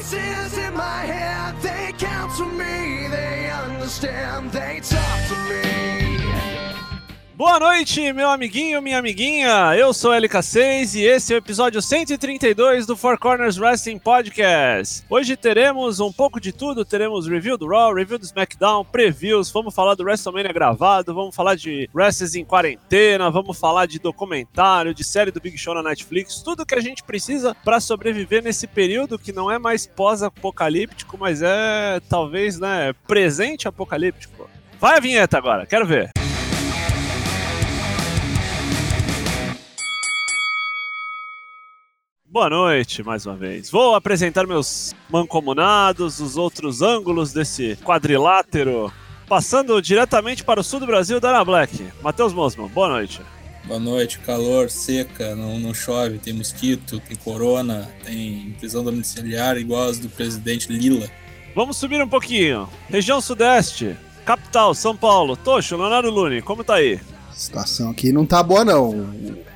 Voices in my head, they counsel me, they understand, they talk to me. Boa noite, meu amiguinho, minha amiguinha. Eu sou LK6 e esse é o episódio 132 do Four Corners Wrestling Podcast. Hoje teremos um pouco de tudo, teremos review do Raw, review do SmackDown, previews, vamos falar do WrestleMania gravado, vamos falar de wrestlers em quarentena, vamos falar de documentário, de série do Big Show na Netflix, tudo que a gente precisa para sobreviver nesse período que não é mais pós-apocalíptico, mas é talvez, né, presente apocalíptico. Vai a vinheta agora, quero ver. Boa noite, mais uma vez. Vou apresentar meus mancomunados, os outros ângulos desse quadrilátero. Passando diretamente para o sul do Brasil, Dana Black. Matheus Mosman, boa noite. Boa noite, calor, seca, não, não chove, tem mosquito, tem corona, tem prisão domiciliar igual as do presidente Lila. Vamos subir um pouquinho. Região Sudeste, capital, São Paulo. Tocho, Leonardo Lune, como tá aí? A situação aqui não tá boa, não.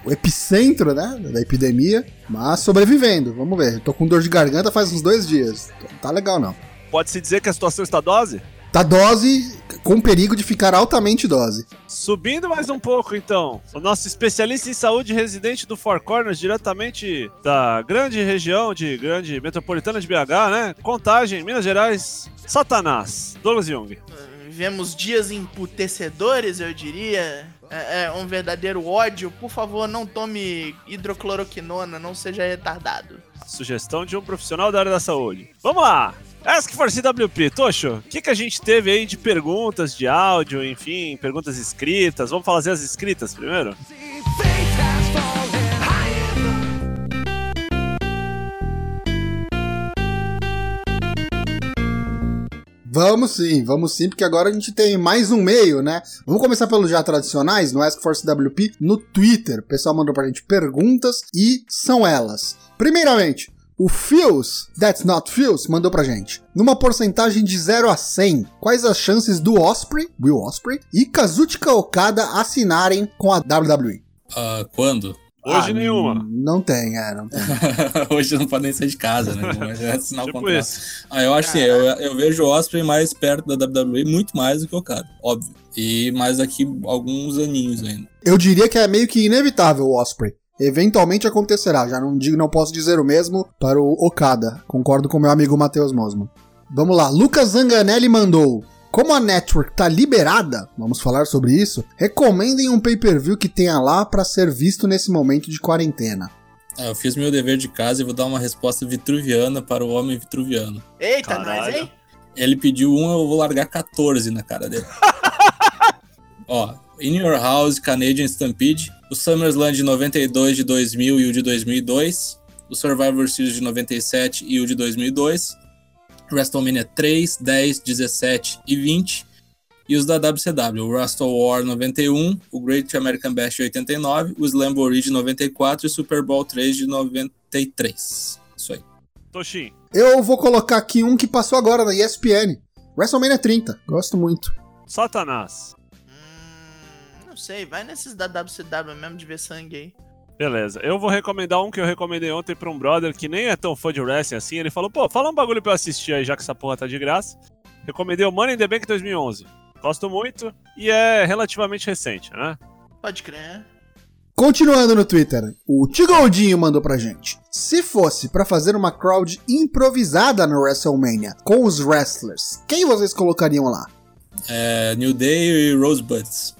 O epicentro, né, da epidemia, mas sobrevivendo. Vamos ver. Tô com dor de garganta faz uns dois dias. Não tá legal, não. Pode-se dizer que a situação está dose? Tá dose com perigo de ficar altamente dose. Subindo mais um pouco, então. O nosso especialista em saúde residente do Four Corners, diretamente da grande região de grande metropolitana de BH, né? Contagem, Minas Gerais, Satanás, Douglas Jung. Vivemos dias emputecedores, eu diria. É, é um verdadeiro ódio. Por favor, não tome hidrocloroquinona, não seja retardado. Sugestão de um profissional da área da saúde. Vamos lá! Ask for CWP. Tocho, o que, que a gente teve aí de perguntas de áudio, enfim, perguntas escritas? Vamos fazer as escritas primeiro? See, Vamos sim, vamos sim, porque agora a gente tem mais um meio, né? Vamos começar pelos já tradicionais, no Ask for CWP, no Twitter. O pessoal mandou pra gente perguntas e são elas. Primeiramente, o Fios, That's Not Fios, mandou pra gente. Numa porcentagem de 0 a 100, quais as chances do Osprey, Will Osprey, e Kazuchika Okada assinarem com a WWE? Ah, quando? Hoje Ah, nenhuma. Não tem, é, não tem. Hoje não podem sair de casa, né? Mas é assinar o Tipo contrato. isso. Ah, eu acho assim, eu, eu vejo o Osprey mais perto da WWE, muito mais do que o Okada, óbvio. E mais daqui alguns aninhos ainda. Eu diria que é meio que inevitável o Osprey. Eventualmente acontecerá, já não digo, não posso dizer o mesmo para o Okada. Concordo com meu amigo Matheus Mosman. Vamos lá, Lucas Zanganelli mandou. Como a network tá liberada, vamos falar sobre isso. Recomendem um pay-per-view que tenha lá para ser visto nesse momento de quarentena. Ah, eu fiz meu dever de casa e vou dar uma resposta vitruviana para o homem vitruviano. Eita, Caralho. nós, hein? Ele pediu um, eu vou largar 14 na cara dele. Ó, In Your House, Canadian Stampede, o SummerSlam de 92, de 2000 e o de 2002, o Survivor Series de 97 e o de 2002, WrestleMania 3, 10, 17 e 20, e os da WCW, o Wrestle War 91, o Great American Bash de 89, o Slamboree de 94 e o Super Bowl 3 de 93. Isso aí. Toshin, Eu vou colocar aqui um que passou agora na ESPN. WrestleMania 30. Gosto muito. Satanás. Hum, não sei, vai nesses da WCW mesmo de ver sangue aí. Beleza, eu vou recomendar um que eu recomendei ontem pra um brother que nem é tão fã de wrestling assim. Ele falou, pô, fala um bagulho pra eu assistir aí, já que essa porra tá de graça. Recomendei o Money in the Bank 2011. Gosto muito e é relativamente recente, né? Pode crer. Continuando no Twitter, o Tigoldinho mandou pra gente. Se fosse pra fazer uma crowd improvisada no WrestleMania com os wrestlers, quem vocês colocariam lá? É, New Day e Rosebuds.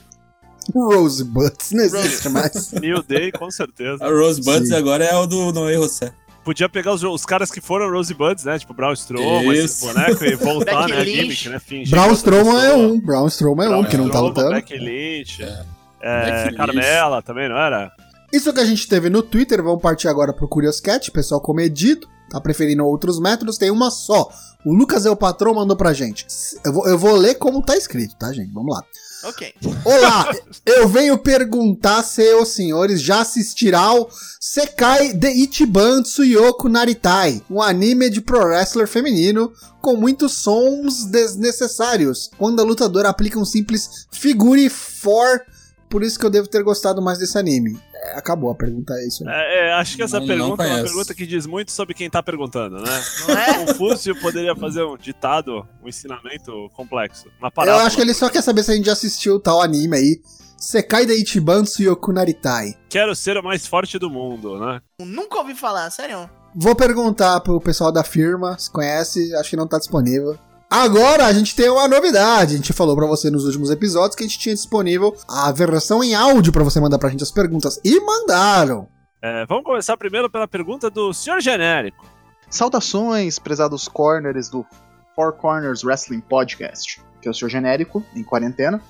Rosebuds, não existe mais. New Day, com certeza. A Rosebuds Sim. agora é o do Noé José. Podia pegar os, os caras que foram Rosebuds, né? Tipo Braun Strowman, esse boneco, e voltar, né? Gimmick, né? Fingir Braun Strowman é um, Braun Strowman é um que não tá lutando. Becky Lynch. É. É. Carmela também, não era? Isso que a gente teve no Twitter, vamos partir agora pro Curious Cat, pessoal comedido, tá preferindo outros métodos, tem uma só. O Lucas é o patrão, mandou pra gente. Eu vou, eu vou ler como tá escrito, tá, gente? Vamos lá. Ok. Olá, eu venho perguntar se os senhores já assistirão Sekai de Ichiban Tsuyoko Naritai, um anime de pro wrestler feminino com muitos sons desnecessários, quando a lutadora aplica um simples figure for, por isso que eu devo ter gostado mais desse anime. Acabou, a pergunta é isso aí. É, é, acho que essa Não- não pergunta é uma pergunta que diz muito sobre quem tá perguntando, né? Não é? Confúcio poderia fazer um ditado, um ensinamento complexo. Uma Eu parábola. acho que ele só quer saber se a gente já assistiu tal anime aí. Sekai de Ichibansu Yokunaritai. Quero ser o mais forte do mundo, né? Nunca ouvi falar, sério. Vou perguntar pro pessoal da firma, se conhece, acho que não tá disponível. Agora a gente tem uma novidade. A gente falou pra você nos últimos episódios que a gente tinha disponível a versão em áudio pra você mandar pra gente as perguntas. E mandaram! É, vamos começar primeiro pela pergunta do Senhor Genérico. Saudações, prezados corners do Four Corners Wrestling Podcast, que é o seu genérico, em quarentena.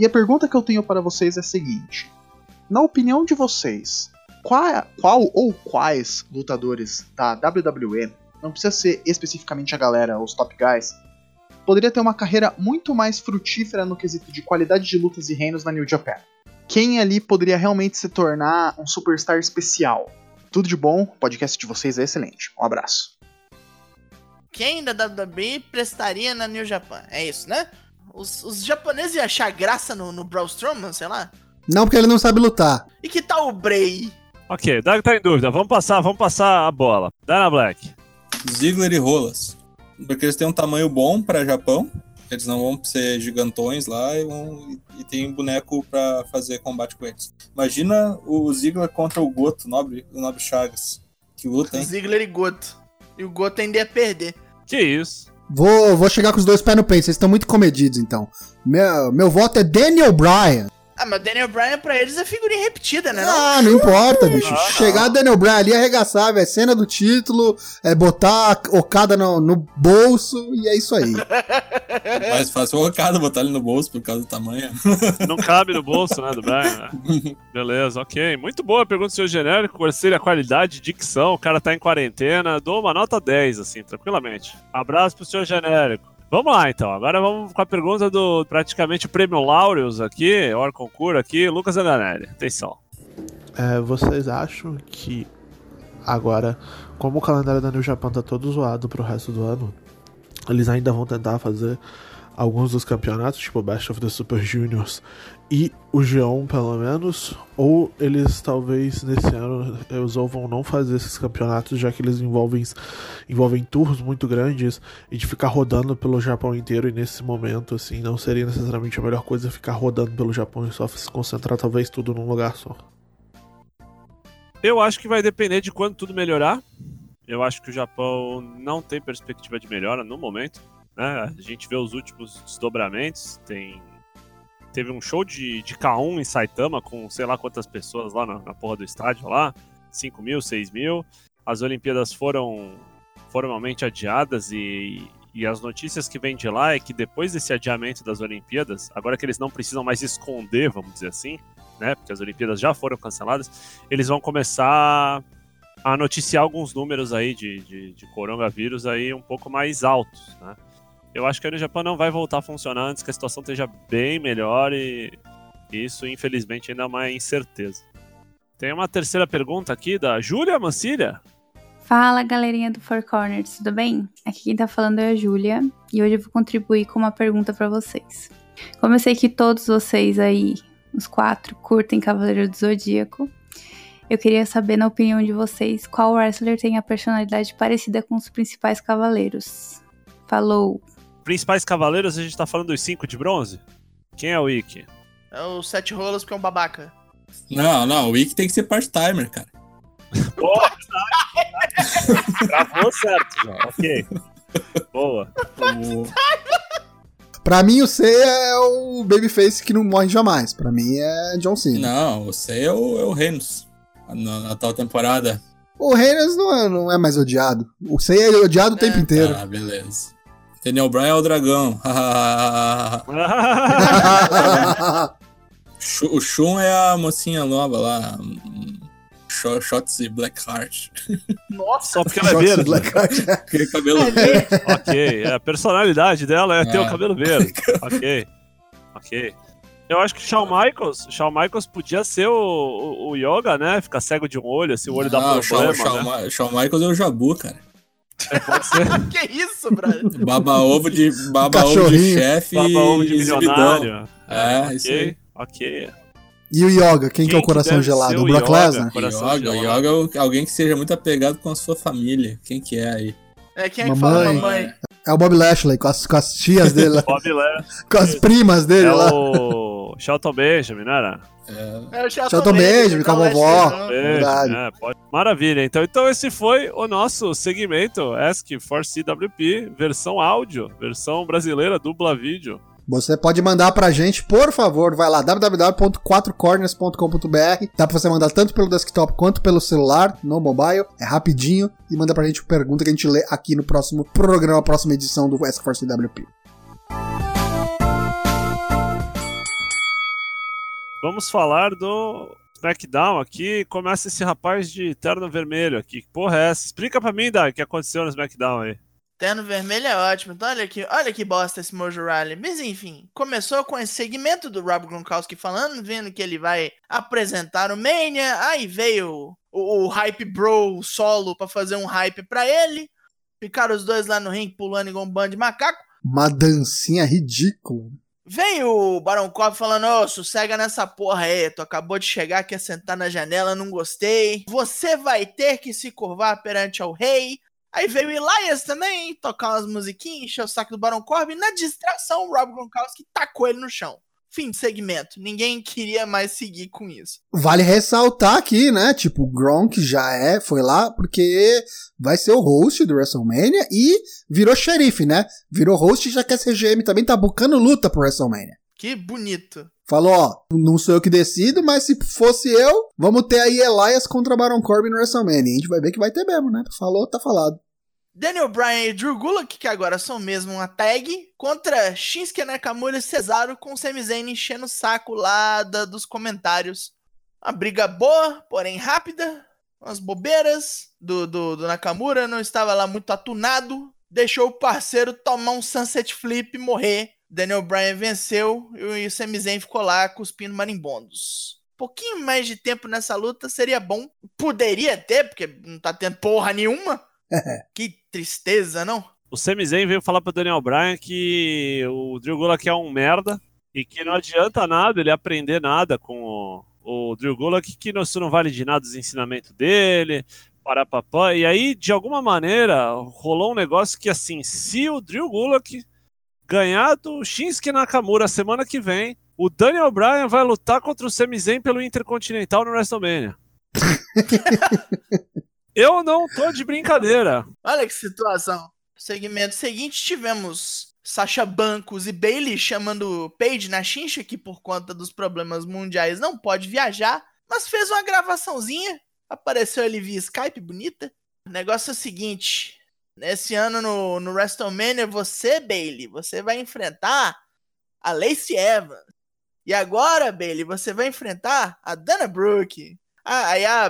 E a pergunta que eu tenho para vocês é a seguinte: Na opinião de vocês, qual, qual ou quais lutadores da WWE, não precisa ser especificamente a galera, os top guys, poderia ter uma carreira muito mais frutífera no quesito de qualidade de lutas e reinos na New Japan? Quem ali poderia realmente se tornar um superstar especial? Tudo de bom, o podcast de vocês é excelente. Um abraço. Quem da WWE prestaria na New Japan? É isso, né? Os, os japoneses iam achar graça no, no Braun Strowman, sei lá? Não, porque ele não sabe lutar. E que tal o Bray? Ok, o Dago tá em dúvida. Vamos passar, vamos passar a bola. Dana Black. Ziggler e Rolas. Porque eles têm um tamanho bom pra Japão. Eles não vão ser gigantões lá e, vão, e tem boneco pra fazer combate com eles. Imagina o Ziggler contra o Goto, nobre, o Nobre Chagas. Que luta, hein? Ziggler e Goto. E o Goto ainda ia perder. Que isso? Vou, vou chegar com os dois pés no peito, vocês estão muito comedidos então. Meu, meu voto é Daniel Bryan. Ah, mas o Daniel Bryan pra eles é figurinha repetida, né? Não? Ah, não importa, bicho. Ah, Chegar Daniel Bryan ali, arregaçar, velho. Cena do título, é botar a Okada no, no bolso e é isso aí. Mais fácil o Okada botar ele no bolso por causa do tamanho. Não cabe no bolso, né, do Brian? né? Beleza, ok. Muito boa a pergunta do senhor genérico. Seria a qualidade, dicção? O cara tá em quarentena. Dou uma nota 10, assim, tranquilamente. Abraço pro senhor genérico. Vamos lá, então. Agora vamos com a pergunta do praticamente prêmio Laureus aqui, Or Concur aqui, Lucas Andanelli. Atenção. É, vocês acham que agora, como o calendário da New Japan tá todo zoado pro resto do ano, eles ainda vão tentar fazer alguns dos campeonatos, tipo Best of the Super Juniors e o G1 pelo menos, ou eles talvez nesse ano resolvam não fazer esses campeonatos, já que eles envolvem, envolvem tours muito grandes e de ficar rodando pelo Japão inteiro e nesse momento assim não seria necessariamente a melhor coisa ficar rodando pelo Japão e só se concentrar talvez tudo num lugar só. Eu acho que vai depender de quando tudo melhorar. Eu acho que o Japão não tem perspectiva de melhora no momento. Né? A gente vê os últimos desdobramentos. Tem... Teve um show de, de K1 em Saitama com sei lá quantas pessoas lá na, na porra do estádio lá. 5 mil, 6 mil. As Olimpíadas foram formalmente adiadas e, e as notícias que vêm de lá é que depois desse adiamento das Olimpíadas, agora que eles não precisam mais esconder, vamos dizer assim, né? Porque as Olimpíadas já foram canceladas, eles vão começar a noticiar alguns números aí de, de, de coronavírus aí um pouco mais altos, né? Eu acho que a Japan não vai voltar a funcionar antes que a situação esteja bem melhor e isso, infelizmente, ainda é uma incerteza. Tem uma terceira pergunta aqui da Júlia Mancilha. Fala galerinha do Four Corners, tudo bem? Aqui quem tá falando é a Júlia e hoje eu vou contribuir com uma pergunta pra vocês. Como eu sei que todos vocês aí, os quatro, curtem Cavaleiro do Zodíaco, eu queria saber, na opinião de vocês, qual wrestler tem a personalidade parecida com os principais cavaleiros. Falou! Principais cavaleiros, a gente tá falando dos cinco de bronze? Quem é o Ikki? É o Sete Rolas porque é um babaca. Não, não, o Wiki tem que ser part-timer, cara. Gravou certo já, ok. Boa. O- Pra mim, o C é o babyface que não morre jamais. Pra mim é John Cena. Não, você é o, é o Renos. Na, na tal temporada. O Reynolds não é, não é mais odiado. O C é odiado o tempo inteiro. Ah, beleza. Daniel Bryan é o dragão. O Shun é a mocinha nova lá. hum, Sho- Shotzi Blackheart. Nossa, Só porque ela é verde. Blackheart. Aquele cabelo ok, a personalidade dela é ter Ah. o cabelo verde. Ok, ok. Eu acho que Shawn Michaels, Shawn Michaels podia ser o, o, o Yoga, né? Ficar cego de um olho, se o olho dá Não, o Shawn, problema, Shawn né? Ma- Shawn Michaels é o Jabu, cara. Que isso, brother? Baba ovo de, baba ovo de Cachorrinho. chefe baba ovo de milionário. É, ok, isso aí. ok. E o Yoga, quem, que é o coração gelado? O Brock? Lesnar? Yoga. Yoga é alguém que seja muito apegado com a sua família. Quem que é aí? É quem é que fala Mamãe. mamãe? É o Bob Lashley, com as, com as tias dele, Bob Lashley. com as primas dele É lá. o Shelton Benjamin, não era? É, É o Shelton Shelton Benjamin, com a é vovó. Verdade. É, pode. Maravilha. Então, então esse foi o nosso segmento Ask for CWP, versão áudio, versão brasileira, dubla vídeo. Você pode mandar pra gente, por favor, vai lá, www.quatrocorners.com.br. Dá pra você mandar tanto pelo desktop quanto pelo celular, no mobile. É rapidinho. E manda pra gente pergunta que a gente lê aqui no próximo programa, próxima edição do Ask for CWP. Vamos falar do SmackDown aqui. Começa esse rapaz de terno vermelho aqui. Que porra é essa? Explica pra mim, Dai, o que aconteceu no SmackDown aí. Terno vermelho é ótimo. Então olha aqui, olha que bosta esse Mojo Riley. Mas enfim, começou com esse segmento do Rob Gronkowski falando, vendo que ele vai apresentar o Mania. Aí veio o, o Hype Bro solo pra fazer um hype pra ele. Ficaram os dois lá no ringue pulando igual um bando de macaco. Uma dancinha ridícula. Veio o Baron Cobb falando, ô, sossega nessa porra aí, tu acabou de chegar, quer sentar na janela, não gostei. Você vai ter que se curvar perante ao rei. Aí veio Elias também, tocar umas musiquinhas, encher o saco do Baron Corbin. Na distração, o Rob Gronkowski tacou ele no chão. Fim de segmento. Ninguém queria mais seguir com isso. Vale ressaltar aqui, né? Tipo, o Gronk já é, foi lá porque vai ser o host do WrestleMania e virou xerife, né? Virou host e já quer ser GM também, tá bucando luta pro WrestleMania. Que bonito. Falou, ó, não sou eu que decido, mas se fosse eu, vamos ter aí Elias contra Baron Corbin no WrestleMania. E a gente vai ver que vai ter mesmo, né? Falou, tá falado. Daniel Bryan e Drew Gulak, que agora são mesmo uma tag, contra Shinsuke Nakamura e Cesaro com Sami Zayn enchendo o saco lá da- dos comentários. Uma briga boa, porém rápida, umas bobeiras do, do, do Nakamura, não estava lá muito atunado, deixou o parceiro tomar um sunset flip e morrer. Daniel Bryan venceu e o Sami Zayn ficou lá cuspindo marimbondos. Pouquinho mais de tempo nessa luta seria bom. Poderia ter, porque não tá tendo porra nenhuma. Que tristeza, não? O Sami Zayn veio falar pro Daniel Bryan que o Drew Gulak é um merda e que não adianta nada ele aprender nada com o, o Drew Gulak, que isso não vale de nada os ensinamentos dele, parapapá. E aí, de alguma maneira, rolou um negócio que, assim, se o Drew Gulak ganhar do Shinsuke Nakamura semana que vem, o Daniel Bryan vai lutar contra o Sami Zayn pelo Intercontinental no WrestleMania. Eu não tô de brincadeira. Olha que situação. Segmento seguinte, tivemos Sasha Bancos e Bailey chamando Paige na chincha, que por conta dos problemas mundiais não pode viajar, mas fez uma gravaçãozinha. Apareceu ali via Skype, bonita. O negócio é o seguinte: nesse ano no, no WrestleMania, você, Bailey, você vai enfrentar a Lacey Evans. E agora, Bailey, você vai enfrentar a Dana Brooke. Ah, aí a,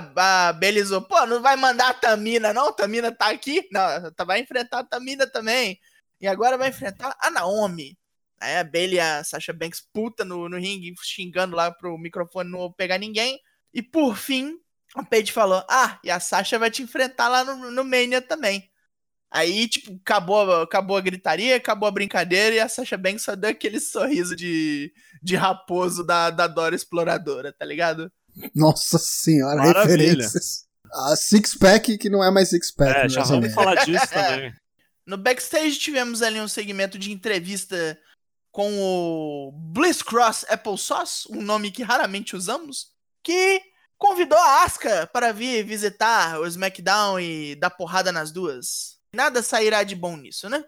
a Bailey zoou, pô, não vai mandar a Tamina, não? Tamina tá aqui? Não, tá- vai enfrentar a Tamina também. E agora vai enfrentar a Naomi. Aí a Bailey e a Sasha Banks puta no, no ringue, xingando lá pro microfone não pegar ninguém. E por fim, a Paige falou, ah, e a Sasha vai te enfrentar lá no, no Mania também. Aí, tipo, acabou, acabou a gritaria, acabou a brincadeira e a Sasha Banks só deu aquele sorriso de, de raposo da, da Dora Exploradora, tá ligado? Nossa senhora, Maravilha. referências. A Six Pack que não é mais Six Pack. É, no já vamos falar disso também. No backstage tivemos ali um segmento de entrevista com o Bliss Cross Applesauce, um nome que raramente usamos, que convidou a Asuka para vir visitar o SmackDown e dar porrada nas duas. Nada sairá de bom nisso, né?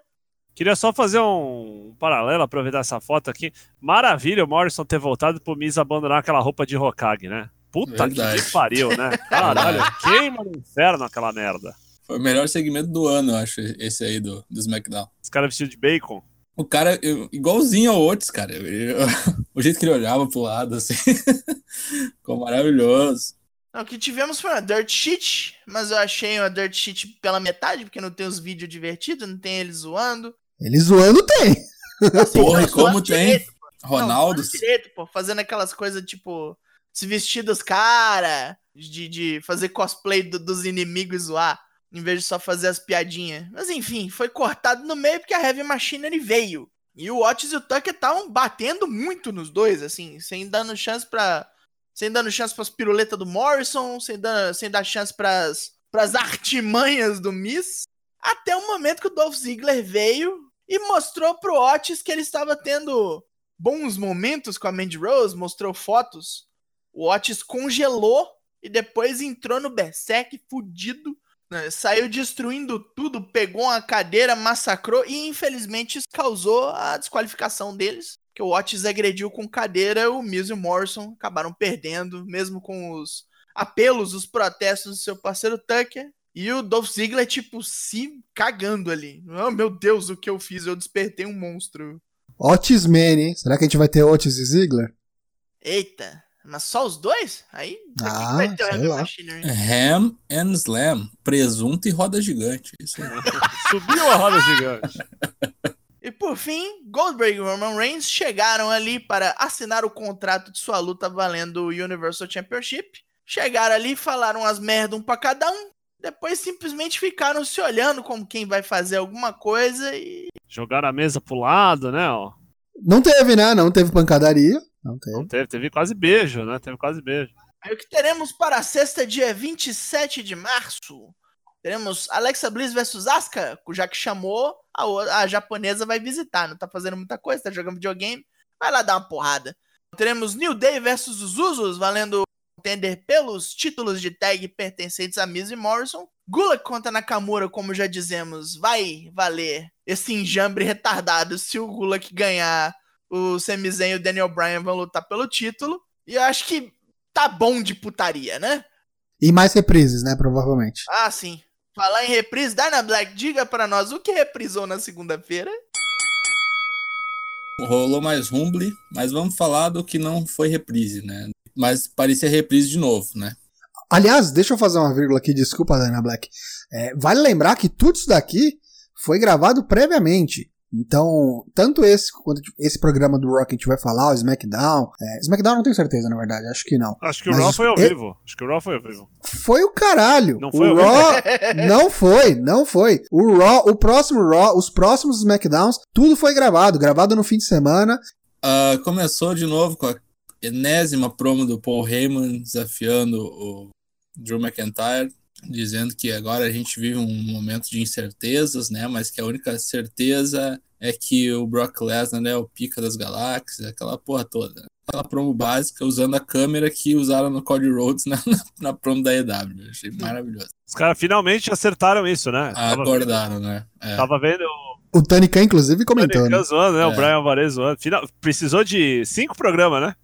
Queria só fazer um paralelo, aproveitar essa foto aqui. Maravilha o Morrison ter voltado pro Miz abandonar aquela roupa de Hokage, né? Puta Verdade. que pariu, né? Caralho, queima no inferno aquela merda. Foi o melhor segmento do ano, eu acho, esse aí do, do SmackDown. Os caras vestidos de bacon. O cara, eu- igualzinho ao Otis, cara. Eu- o jeito que ele olhava pro lado, assim. Ficou maravilhoso. Não, o que tivemos foi uma Dirt Sheet, mas eu achei uma Dirt Sheet pela metade, porque não tem os vídeos divertidos, não tem eles zoando. Ele zoando tem. Assim, Porra, e como tem? direito, Ronaldo. Não, direito, pô, fazendo aquelas coisas tipo se vestir dos cara, de, de fazer cosplay do- dos inimigos e zoar, em vez de só fazer as piadinhas. Mas enfim, foi cortado no meio porque a Heavy Machinery veio. E o Otis e o Tucker estavam batendo muito nos dois, assim, sem dando chance pra, sem dando chance pras piruletas do Morrison, sem, dar sem dar chance pras, pras artimanhas do Miss. Até o momento que o Dolph Ziggler veio e mostrou pro Otis que ele estava tendo bons momentos com a Mandy Rose, mostrou fotos. O Otis congelou e depois entrou no Berserk fudido, né? saiu destruindo tudo, pegou uma cadeira, massacrou e infelizmente isso causou a desqualificação deles. Que o Otis agrediu com cadeira, o Miz e o Morrison acabaram perdendo, mesmo com os apelos, os protestos do seu parceiro Tucker. E o Dolph Ziggler, tipo, se cagando ali. Oh, meu Deus, o que eu fiz? Eu despertei um monstro. Otis Man, hein? Será que a gente vai ter Otis e Ziggler? Eita, mas só os dois? Aí Ah, vai ter o. Machinery? Ham and Slam. Presunto e roda gigante. Isso aí. Subiu a roda gigante. E por fim, Goldberg e Roman Reigns chegaram ali para assinar o contrato de sua luta valendo o Universal Championship. Chegaram ali, falaram as merda um pra cada um. Depois simplesmente ficaram se olhando como quem vai fazer alguma coisa e. Jogaram a mesa pro lado, né? Ó. Não teve, né? Não teve pancadaria. Não teve. Não teve, teve quase beijo, né? Teve quase beijo. Aí o que teremos para a sexta, dia 27 de março? Teremos Alexa Bliss versus Asuka, já que chamou, a, a japonesa vai visitar. Não tá fazendo muita coisa, tá jogando videogame. Vai lá dar uma porrada. Teremos New Day versus os Usos, valendo contender pelos títulos de tag pertencentes a Miz e Morrison. Gulak contra Nakamura, como já dizemos, vai valer esse enjambre retardado se o Gulak ganhar. O Sami Zayn e o Daniel Bryan vão lutar pelo título. E eu acho que tá bom de putaria, né? E mais reprises, né? Provavelmente. Ah, sim. Falar em reprise, Dana Black, diga pra nós o que reprisou na segunda-feira. Rolou mais Rumble, mas vamos falar do que não foi reprise, né? Mas parecia reprise de novo, né? Aliás, deixa eu fazer uma vírgula aqui, desculpa, Dana Black. É, vale lembrar que tudo isso daqui foi gravado previamente. Então, tanto esse quanto esse programa do Rock que a gente vai falar, o SmackDown. É, SmackDown eu não tenho certeza, na verdade, acho que não. Acho que o Mas Raw os- foi ao é- vivo. Acho que o Raw foi ao vivo. Foi o caralho. Não foi o ao Raw. não foi, não foi. O Raw, o próximo Raw, os próximos SmackDowns, tudo foi gravado, gravado no fim de semana. Ah, começou de novo com a enésima promo do Paul Heyman desafiando o Drew McIntyre, dizendo que agora a gente vive um momento de incertezas, né? Mas que a única certeza é que o Brock Lesnar é o pica das galáxias, aquela porra toda. Aquela promo básica usando a câmera que usaram no Cody Rhodes na, na, na promo da EW. Achei maravilhoso. Os caras finalmente acertaram isso, né? Tava Acordaram, né? É. Tava vendo O Tony Khan, inclusive, o né? Tony Khan zoando, né? O É. Brian Alvarez zoando. Final... Precisou de cinco programas, né?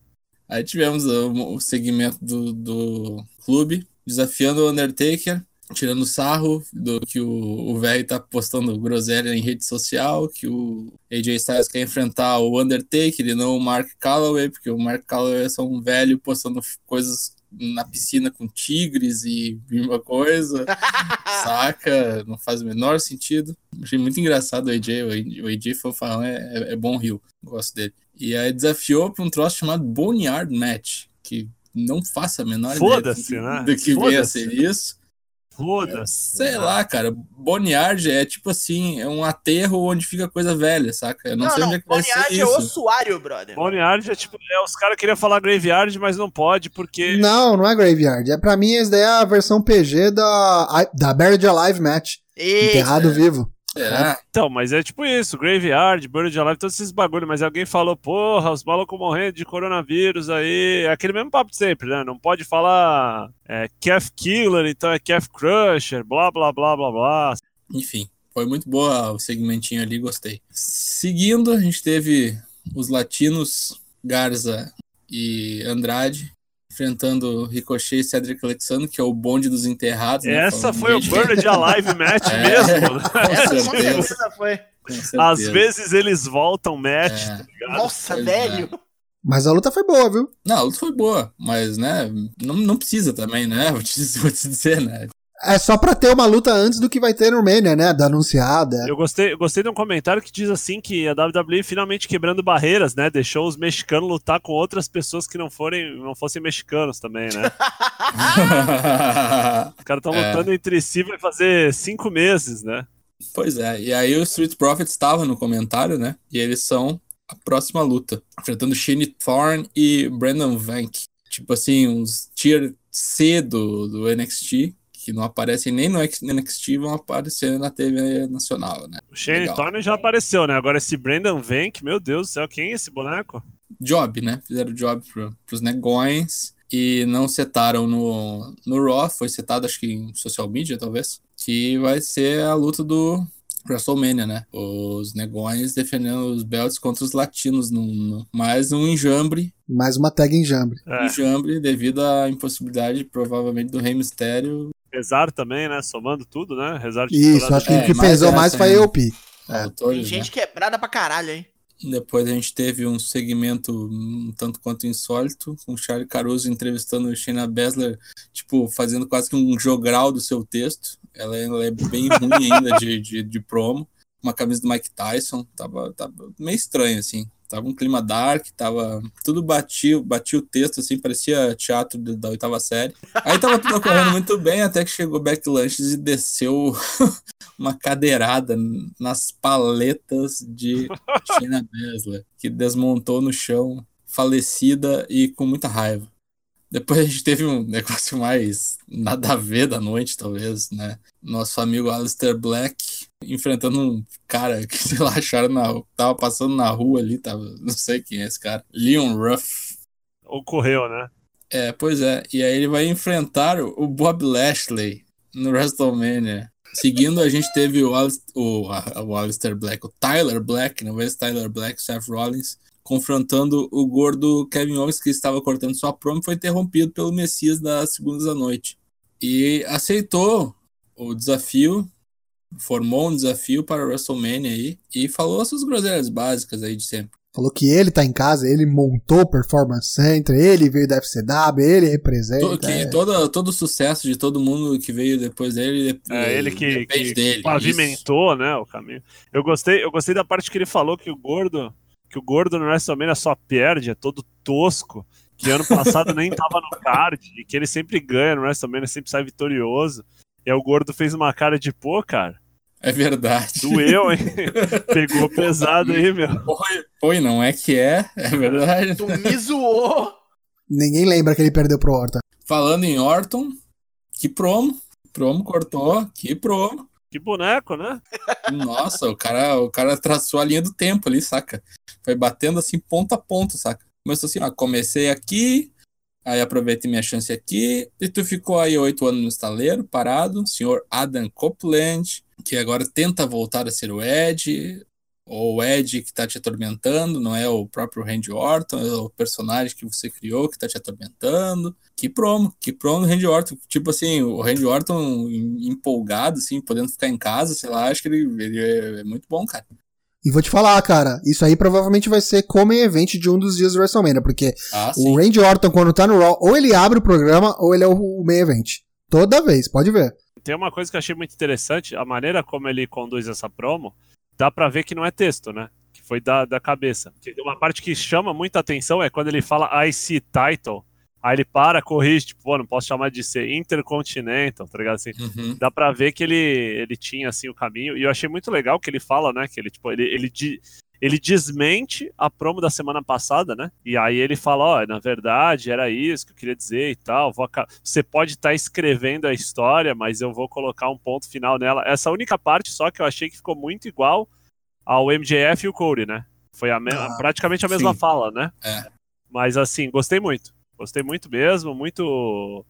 Aí tivemos o, o segmento do, do clube desafiando o Undertaker, tirando sarro do que o velho tá postando groselha em rede social, que o AJ Styles quer enfrentar o Undertaker e não o Mark Calloway, porque o Mark Calloway é só um velho postando coisas na piscina com tigres e uma coisa, saca? Não faz o menor sentido. Achei muito engraçado o AJ, o AJ, o AJ fanfarrão é, é, é bom rio, gosto dele. E aí desafiou pra um troço chamado Boneyard Match, que não faça a menor ideia do, né? do que venha a ser isso. Foda-se. Sei lá, cara. Boneyard é tipo assim, é um aterro onde fica coisa velha, saca? Eu não, Não, sei não, onde é que vai ser Boneyard é isso. ossuário, brother. Boneyard é tipo, é, os caras queriam falar Graveyard, mas não pode, porque. Não, não é Graveyard. É, pra mim, essa daí é a versão PG da, da Buried Alive Match. Eita. Enterrado vivo. Será? Então, mas é tipo isso, Graveyard, Buried Alive, todos esses bagulho, mas alguém falou, porra, os malucos morrendo de coronavírus aí, é aquele mesmo papo de sempre, né? Não pode falar é, Calf Killer, então é Calf Crusher, blá blá blá blá blá. Enfim, foi muito boa o segmentinho ali, gostei. Seguindo, a gente teve os latinos Garza e Andrade enfrentando Ricochet e Cedric Alexander, que é o bonde dos enterrados. né? Essa Falando foi o de- Buried Alive Match É. mesmo. né? Com Essa com certeza. certeza foi. com certeza. Às vezes eles voltam match, É. tá ligado? Nossa, Pois velho. Mas a luta foi boa, viu? Não, a luta foi boa, mas, né, não, não precisa também, né? Vou te, vou te dizer, né? É só pra ter uma luta antes do que vai ter no Mania, né? Da anunciada. Eu gostei, eu gostei de um comentário que diz assim que a WWE finalmente quebrando barreiras, né? Deixou os mexicanos lutar com outras pessoas que não forem, não fossem mexicanos também, né? Os caras estão É. lutando entre si vai fazer cinco meses, né? pois é, e aí o Street Profits estava no comentário, né? E eles são a próxima luta, enfrentando Shane Thorne e Brandon Vank. tipo assim, uns tier C do, do NXT, que não aparecem nem no NXT, vão aparecer na TV nacional, né? O Shane Legal. Thorne já apareceu, né? Agora esse Brandon Vank, meu Deus do céu, quem é esse boneco? Job, né? Fizeram job pro, pros negões e não setaram no, no Raw, foi setado acho que em social media, talvez, que vai ser a luta do WrestleMania, né? Os negões defendendo os belts contra os latinos, num, num- mais um enjambre Mais uma tag em jambre. É, enjambre devido à impossibilidade, provavelmente, do Rei Mistério. Rezar também, né? Somando tudo, né? Rezar Isso, acho que É, o que pesou essa mais foi a. EOP. É. Tem né? gente quebrada pra caralho aí. Depois a gente teve um segmento um tanto quanto insólito, com o Charlie Caruso entrevistando a Shayna Baszler, tipo, fazendo quase que um jogral do seu texto. Ela, ela é bem ruim ainda de, de, de promo. Uma camisa do Mike Tyson, tava, tava meio estranho, assim. Tava um clima dark, tava. Tudo batia, batia o texto, assim, parecia teatro da oitava série. Aí tava tudo ocorrendo muito bem, até que chegou Becky Lynch e desceu uma cadeirada nas paletas de Shayna Baszler, que desmontou no chão, falecida e com muita raiva. Depois a gente teve um negócio mais nada a ver da noite, talvez, né? Nosso amigo Alistair Black enfrentando um cara que, sei lá, acharam na, tava passando na rua ali, tava, não sei quem é esse cara, Leon Ruff. Ocorreu, né? É, pois é. E aí ele vai enfrentar o Bob Lashley no WrestleMania. Seguindo, a gente teve o, Alis- o, o Alistair Black, o Tyler Black, não vez Tyler Black, Seth Rollins, confrontando o gordo Kevin Owens, que estava cortando sua promo, e foi interrompido pelo Messias das segundas da noite. E aceitou o desafio, formou um desafio para o WrestleMania aí, e falou as suas groselhas básicas aí de sempre. Falou que ele tá em casa, ele montou o Performance Center, ele veio da FCW, ele representa. To- que é. todo, todo o sucesso de todo mundo que veio depois dele, É ele que, que dele. pavimentou, né, o caminho. Eu gostei, eu gostei da parte que ele falou que o gordo, que o gordo no WrestleMania só perde, é todo tosco, que ano passado nem tava no card, e que ele sempre ganha no WrestleMania, sempre sai vitorioso. E aí o gordo fez uma cara de, pô, cara, É verdade. doeu, hein? Pegou pesado aí, meu. Foi, foi, não é que é, é verdade. Tu me zoou. Ninguém lembra que ele perdeu pro Orton. Falando em Orton, que promo. Promo cortou, que promo. Que boneco, né? Nossa, o cara, o cara traçou a linha do tempo ali, saca? Foi batendo assim ponto a ponto, saca? Começou assim, ó, comecei aqui, aí aproveitei minha chance aqui, e tu ficou aí oito anos no estaleiro, parado, senhor Adam Copeland, que agora tenta voltar a ser o Ed, ou o Ed que tá te atormentando, não é o próprio Randy Orton, é o personagem que você criou que tá te atormentando. Que promo, que promo do Randy Orton. Tipo assim, o Randy Orton em- empolgado, assim, podendo ficar em casa, sei lá, acho que ele, ele é, é muito bom, cara. E vou te falar, cara, isso aí provavelmente vai ser como event de um dos dias do WrestleMania, porque Ah, o Randy Orton, quando tá no Raw, ou ele abre o programa, ou ele é o, o main event. Toda vez, pode ver. Tem uma coisa que eu achei muito interessante, a maneira como ele conduz essa promo, dá pra ver que não é texto, né? Que foi da, da cabeça. Uma parte que chama muita atenção é quando ele fala IC Title, aí ele para, corrige, tipo, pô, não posso chamar de ser Intercontinental, tá ligado? Assim, Uhum. dá pra ver que ele, ele tinha, assim, o caminho, e eu achei muito legal que ele fala, né, que ele, tipo, ele, ele, ele desmente a promo da semana passada, né, e aí ele fala, ó, na verdade, era isso que eu queria dizer e tal, aca- você pode estar escrevendo a história, mas eu vou colocar um ponto final nela. Essa única parte só que eu achei que ficou muito igual ao MJF e o Cody, né, foi a me- Ah, praticamente a mesma sim. fala, né, É. mas assim, gostei muito, gostei muito mesmo, muito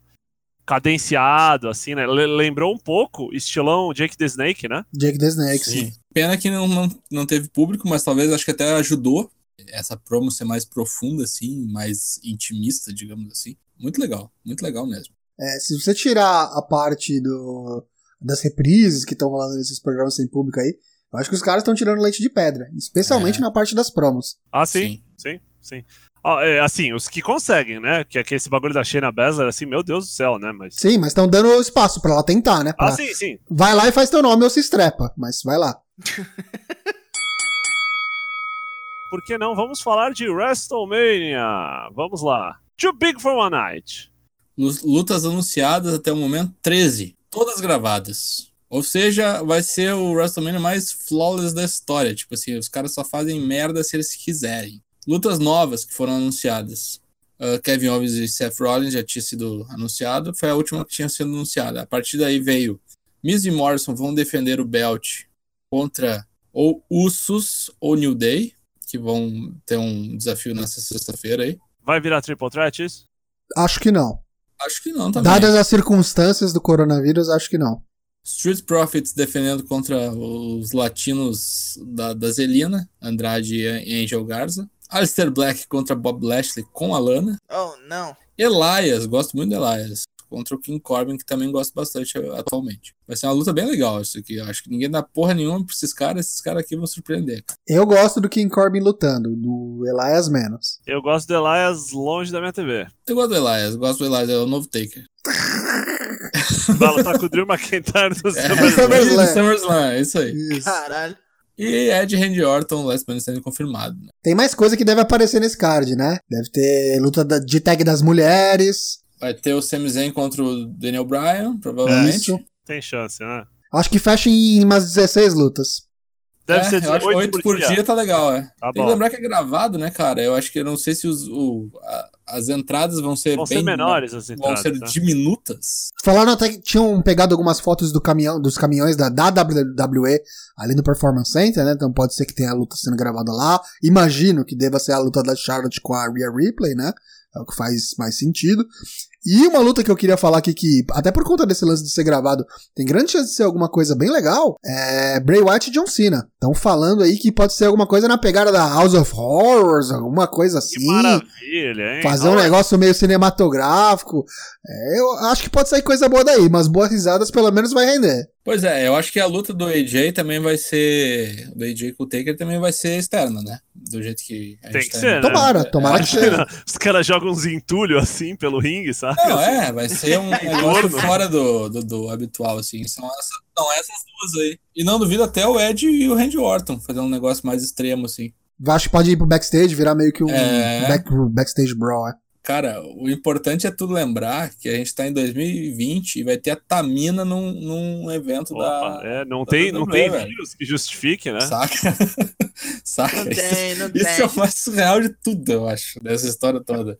cadenciado, assim, né? Le- lembrou um pouco estilão Jake the Snake, né? Jake the Snake. Sim. Pena que não, não, não teve público, mas talvez acho que até ajudou essa promo ser mais profunda, assim, mais intimista, digamos assim. Muito legal, muito legal mesmo. É, se você tirar a parte do, das reprises que estão rolando nesses programas sem público aí, eu acho que os caras estão tirando leite de pedra, especialmente É. na parte das promos. Ah, sim, sim, sim. É, assim, os que conseguem, né? Que é que esse bagulho da Shayna Baszler, assim, meu Deus do céu, né? Mas... Sim, mas estão dando espaço pra ela tentar, né? Pra- Ah, sim, sim. Vai lá e faz teu nome ou se estrepa, mas vai lá. Por que não? Vamos falar de WrestleMania. Vamos lá. Too Big for One Night. Lu- Lutas anunciadas até o momento, 13. Todas gravadas. Ou seja, vai ser o WrestleMania mais flawless da história. Tipo assim, os caras só fazem merda se eles quiserem. Lutas novas que foram anunciadas. uh, Kevin Owens e Seth Rollins já tinha sido anunciado. Foi a última que tinha sido anunciada. A partir daí veio Miz e Morrison vão defender o belt contra ou Usos ou New Day, que vão ter um desafio nessa sexta-feira aí. Vai virar triple threat isso? Acho que não. Acho que não também. Dadas as circunstâncias do coronavírus, acho que não. Street Profits defendendo contra os latinos da, da Zelina, Andrade e Angel Garza. Alistair Black contra Bob Lashley com a Lana. Oh, não. Elias, gosto muito do Elias. Contra o King Corbin, que também gosto bastante atualmente. Vai ser uma luta bem legal isso aqui. Eu acho que ninguém dá porra nenhuma pra esses caras. Esses caras aqui vão surpreender. Eu gosto do King Corbin lutando, do Elias menos. Eu gosto do Elias longe da minha TV. Eu gosto do Elias, gosto do Elias, é o novo Taker. Vai lutar com o Drew McIntyre do É, SummerSlam. SummerSlam. SummerSlam, é isso aí. Isso. Caralho. E Ed Randy Orton, Last Man Standing confirmado. Né? Tem mais coisa que deve aparecer nesse card, né? Deve ter luta da- de tag das mulheres. Vai ter o Sami Zayn contra o Daniel Bryan, provavelmente. Isso. Tem chance, né? Acho que fecha em umas 16 lutas. Deve É, ser eu acho 18 8 por dia. tá legal, é. Tá Tem bom. que lembrar que é gravado, né, cara? Eu acho que eu não sei se os, o- a- as entradas vão ser Vão bem ser menores as Vão entradas. ser né? diminutas. Falaram até que tinham pegado algumas fotos do caminhão, dos caminhões da, da WWE ali no Performance Center, né? Então pode ser que tenha a luta sendo gravada lá. Imagino que deva ser a luta da Charlotte com a Rhea Ripley, né? É o que faz mais sentido. E uma luta que eu queria falar aqui, que até por conta desse lance de ser gravado, tem grande chance de ser alguma coisa bem legal, é Bray Wyatt e John Cena. Estão falando aí que pode ser alguma coisa na pegada da House of Horrors, alguma coisa Que assim. maravilha, hein? Fazer um Olha, negócio meio cinematográfico. É, eu acho que pode sair coisa boa daí, mas boas risadas pelo menos vai render. Pois é, eu acho que a luta do AJ também vai ser. Do AJ com o Taker também vai ser externa, né? Do jeito que a Tem gente que tá ser, né? Tomara, tomara que seja. Os caras jogam uns entulhos assim pelo ringue, sabe? Não, é, vai ser um negócio fora do, do, do habitual, assim. São, essa, são essas duas aí. E não duvido até o Ed e o Randy Orton fazer um negócio mais extremo, assim. Acho que pode ir pro backstage, virar meio que um É. back- backstage brawl. é. Cara, o importante é tudo lembrar que a gente tá em 2020 e vai ter a Tamina num, num evento Opa, da. é, não da tem, não WWE, tem velho. vírus que justifique, né? Saca? Saca? Não tem, não Isso tem. é o mais surreal de tudo, eu acho, dessa história toda.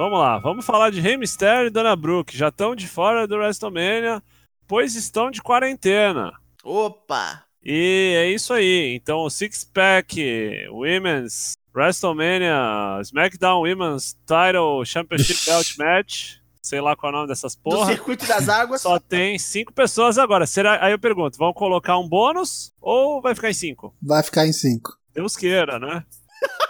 Vamos lá, vamos falar de Rey Mysterio e Dana Brooke. Já estão de fora do WrestleMania, pois estão de quarentena. Opa! E é isso aí. Então, o Six Pack Women's WrestleMania SmackDown Women's Title Championship Belt Match. Sei lá qual é o nome dessas Do porra. circuito das águas. Só tem cinco pessoas agora. Será? Aí eu pergunto: vão colocar um bônus ou vai ficar em cinco? Vai ficar em 5. Deus queira, né?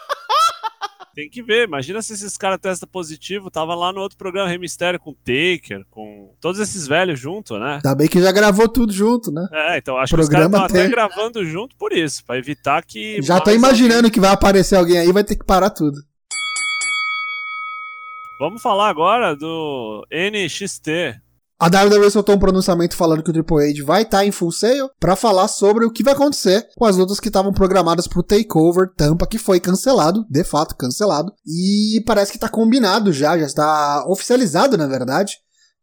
Tem que ver. Imagina se esses caras testam positivo. Tava lá no outro programa Rei Mistério com o Taker, com todos esses velhos junto, né? Ainda bem que já gravou tudo junto, né? É, então acho que os caras Programa estão até gravando junto por isso, pra evitar que. Já tô imaginando que vai aparecer alguém aí vai ter que parar tudo. Vamos falar agora do NXT. A WWE soltou um pronunciamento falando que o Triple H vai estar em full sale pra falar sobre o que vai acontecer com as lutas que estavam programadas pro Takeover Tampa, que foi cancelado, de fato cancelado, e parece que tá combinado já, já está oficializado na verdade,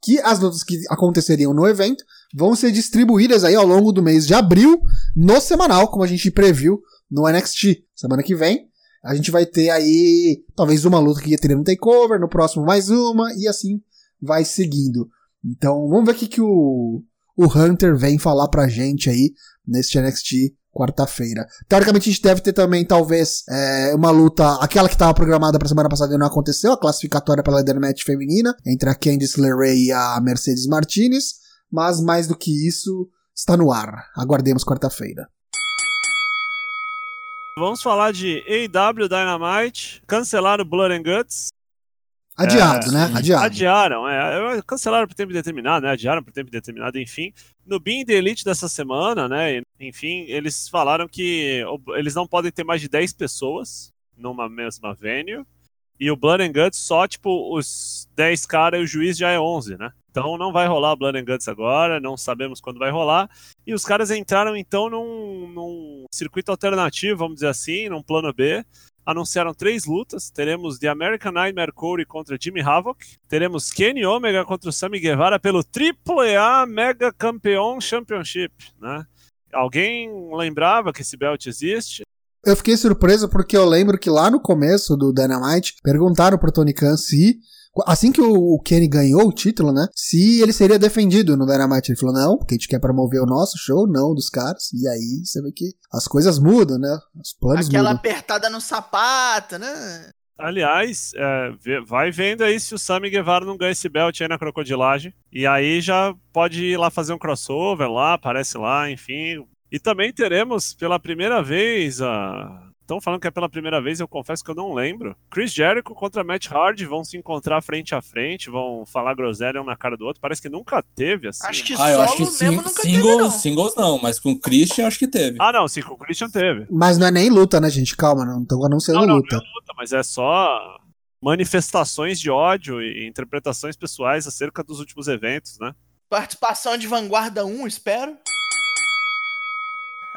que as lutas que aconteceriam no evento vão ser distribuídas aí ao longo do mês de abril no semanal, como a gente previu no NXT. Semana que vem a gente vai ter aí talvez uma luta que ia ter no Takeover, no próximo mais uma e assim vai seguindo. Então, vamos ver o que, que o, o Hunter vem falar pra gente aí neste NXT quarta-feira. Teoricamente, a gente deve ter também, talvez, é, uma luta, aquela que estava programada pra semana passada e não aconteceu, a classificatória pela Leather Match feminina, entre a Candice LeRae e a Mercedes Martinez, mas mais do que isso, está no ar. Aguardemos quarta-feira. Vamos falar de AW Dynamite. Cancelaram o Blood and Guts. Adiado, É, né? Adiado. Adiaram, é. Cancelaram por tempo determinado, né? Adiaram por tempo determinado, enfim. No Being the Elite dessa semana, né? Enfim, eles falaram que eles não podem ter mais de 10 pessoas numa mesma venue. E o Blood and Guts só, tipo, os 10 caras e o juiz já é 11, né? Então não vai rolar Blood and Guts agora, não sabemos quando vai rolar. E os caras entraram, então, num, num circuito alternativo, vamos dizer assim, num plano B anunciaram três lutas. Teremos The American Nightmare Corey contra Jimmy Havoc. Teremos Kenny Omega contra o Sammy Guevara pelo AAA Mega Campeão Championship, né? Alguém lembrava que esse belt existe? Eu fiquei surpreso porque eu lembro que lá no começo do Dynamite perguntaram pro Tony Khan se assim que o Kenny ganhou o título, né? Se ele seria defendido no Dynamite. Ele falou, não, porque a gente quer promover o nosso show, não dos caras. E aí você vê que as coisas mudam, né? Os planos Aquela mudam. apertada no sapato, né? Aliás, é, vai vendo aí se o Sammy Guevara não ganha esse belt aí na crocodilagem. E aí já pode ir lá fazer um crossover lá, aparece lá, enfim. E também teremos pela primeira vez a. Estão falando que é pela primeira vez, eu confesso que eu não lembro. Chris Jericho contra Matt Hardy vão se encontrar frente a frente, vão falar groselha um na cara do outro. Parece que nunca teve assim. Acho que Ah, eu acho que sing- nunca singles, teve, não. singles não, mas com o Christian acho que teve. Ah, não, sim, com o Christian teve. Mas não é nem luta, né, gente? Calma, não estão anunciando Não, não, luta. não é luta, mas é só manifestações de ódio e interpretações pessoais acerca dos últimos eventos, né? Participação de Vanguarda 1, espero.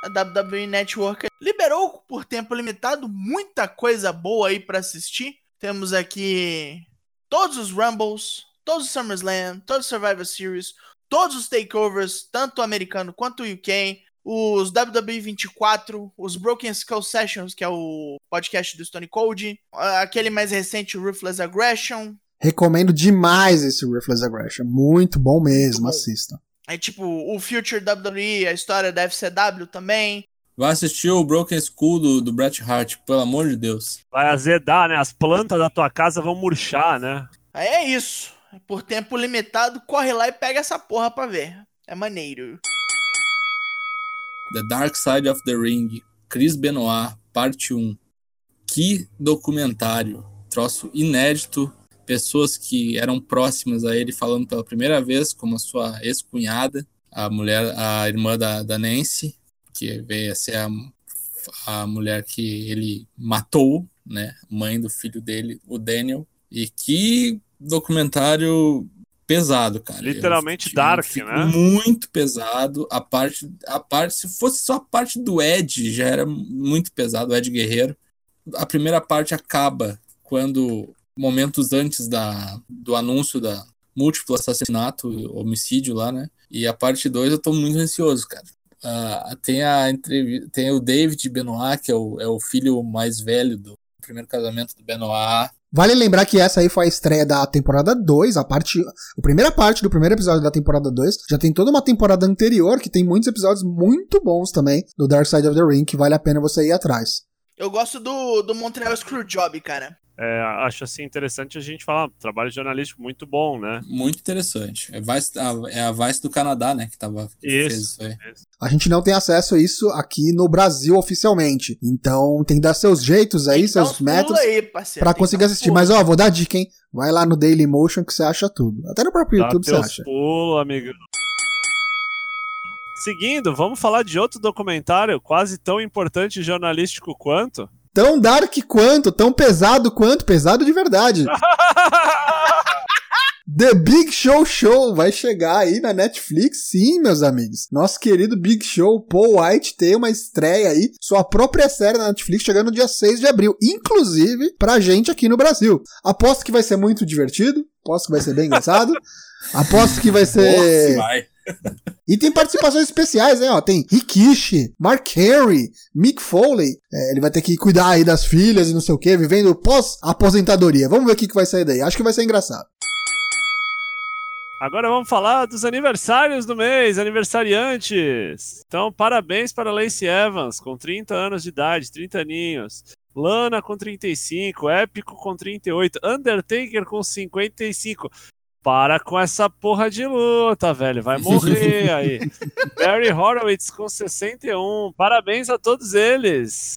A WWE Network liberou por tempo limitado muita coisa boa aí pra assistir. Temos aqui todos os Rumbles, todos os SummerSlam, todos os Survivor Series, todos os takeovers, tanto o americano quanto o UK, os WWE 24, os Broken Skull Sessions, que é o podcast do Stone Cold, aquele mais recente, o Ruthless Aggression, Recomendo demais esse Ruthless Aggression. Muito bom mesmo, bom. assistam. Aí, tipo, o Future WWE, a história da FCW também. Vai assistir o Broken School do, do Bret Hart, pelo amor de Deus. Vai azedar, né? As plantas da tua casa vão murchar, né? Aí é isso. Por tempo limitado, corre lá e pega essa porra pra ver. É maneiro. The Dark Side of the Ring, Chris Benoit, parte 1. Que documentário. Troço inédito. Pessoas que eram próximas a ele falando pela primeira vez, como a sua ex-cunhada, a mulher, a irmã da, da Nancy, que veio a ser a, a mulher que ele matou, né? Mãe do filho dele, o Daniel. E que documentário pesado, cara. Literalmente dark, né? Muito pesado. A parte, a parte, se fosse só a parte do Ed, já era muito pesado, o Ed Guerreiro. A primeira parte acaba quando momentos antes da, do anúncio da múltiplo assassinato, homicídio lá, né? E a parte 2 eu tô muito ansioso, cara. Ah, tem a entrevista, tem o David Benoit, que é o, é o filho mais velho do primeiro casamento do Benoit. Vale lembrar que essa aí foi a estreia da temporada 2, a parte. A primeira parte do primeiro episódio da temporada 2. Já tem toda uma temporada anterior que tem muitos episódios muito bons também do Dark Side of the Ring, que vale a pena você ir atrás. Eu gosto do, do Montreal Screwjob, cara. É, acho assim interessante a gente falar, trabalho jornalístico muito bom, né? Muito interessante. É, Vice, a, é a Vice do Canadá, né? Que, tava, que fez Isso. isso aí. A gente não tem acesso a isso aqui no Brasil oficialmente. Então tem que dar seus jeitos aí, dar seus métodos. pulos aí, parceiro. Pra Tem que conseguir assistir. Mas ó, vou dar dica, hein? Vai lá no Dailymotion que você acha tudo. Até no próprio Dá YouTube você acha. pulos, amigo. Seguindo, vamos falar de outro documentário quase tão importante e jornalístico quanto. Tão dark quanto, tão pesado quanto, pesado de verdade. The Big Show Show vai chegar aí na Netflix, sim, meus amigos. Nosso querido Big Show, Paul White, tem uma estreia aí, sua própria série na Netflix, chegando no dia 6 de abril, inclusive pra gente aqui no Brasil. Aposto que vai ser muito divertido, aposto que vai ser bem engraçado, aposto que vai ser... Nossa, vai. E tem participações especiais, né? Ó, tem Rikishi, Mark Henry, Mick Foley. É, ele vai ter que cuidar aí das filhas e não sei o que, vivendo pós-aposentadoria. Vamos ver o que, que vai sair daí. Acho que vai ser engraçado. Agora vamos falar dos aniversários do mês, aniversariantes. Então, parabéns para Lacey Evans, com 30 anos de idade, 30 aninhos. Lana com 35, Épico com 38, Undertaker com 55. Para com essa porra de luta, velho. Vai morrer aí. Barry Horowitz com 61. Parabéns a todos eles.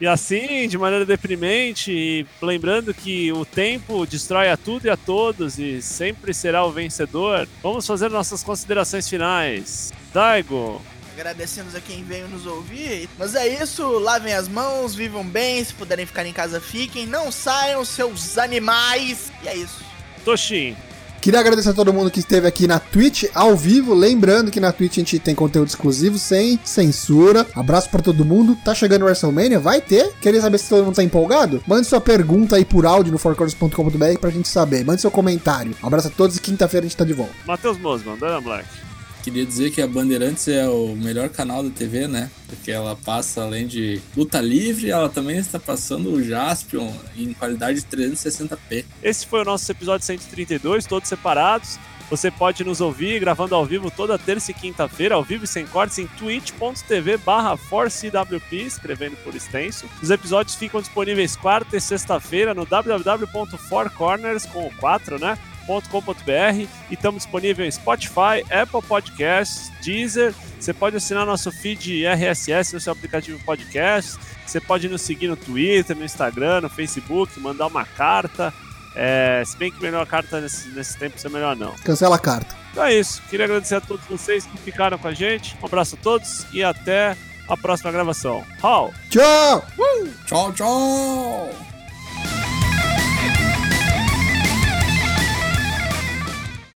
E assim, de maneira deprimente, e lembrando que o tempo destrói a tudo e a todos e sempre será o vencedor, vamos fazer nossas considerações finais. Daigo, Agradecemos a quem veio nos ouvir. Mas é isso, lavem as mãos, vivam bem, se puderem ficar em casa, fiquem. Não saiam, seus animais. E é isso. Toshin, Queria agradecer a todo mundo que esteve aqui na Twitch ao vivo. Lembrando que na Twitch a gente tem conteúdo exclusivo sem censura. Abraço pra todo mundo. Tá chegando o WrestleMania? Vai ter? Queria saber se todo mundo tá empolgado? Mande sua pergunta aí por áudio no fourcorners.com.br pra gente saber. Mande seu comentário. Abraço a todos e quinta-feira a gente tá de volta. Matheus Mosman, Dana Black. Queria dizer que a Bandeirantes é o melhor canal da TV, né? Porque ela passa, além de luta livre, ela também está passando o Jaspion em qualidade 360p. Esse foi o nosso episódio 132, todos separados. Você pode nos ouvir gravando ao vivo toda terça e quinta-feira, ao vivo e sem cortes, em twitch.tv barra escrevendo por extenso. Os episódios ficam disponíveis quarta e sexta-feira no www.fourcorners, com o 4, né? E estamos disponíveis em Spotify, Apple Podcasts, Deezer. Você pode assinar nosso feed RSS no seu aplicativo podcast. Você pode nos seguir no Twitter, no Instagram, no Facebook, mandar uma carta. É, se bem que melhor carta nesse, nesse tempo ser melhor não. Cancela a carta. Então é isso. Queria agradecer a todos vocês que ficaram com a gente. Um abraço a todos e até a próxima gravação. Tchau! Tchau! Tchau, tchau!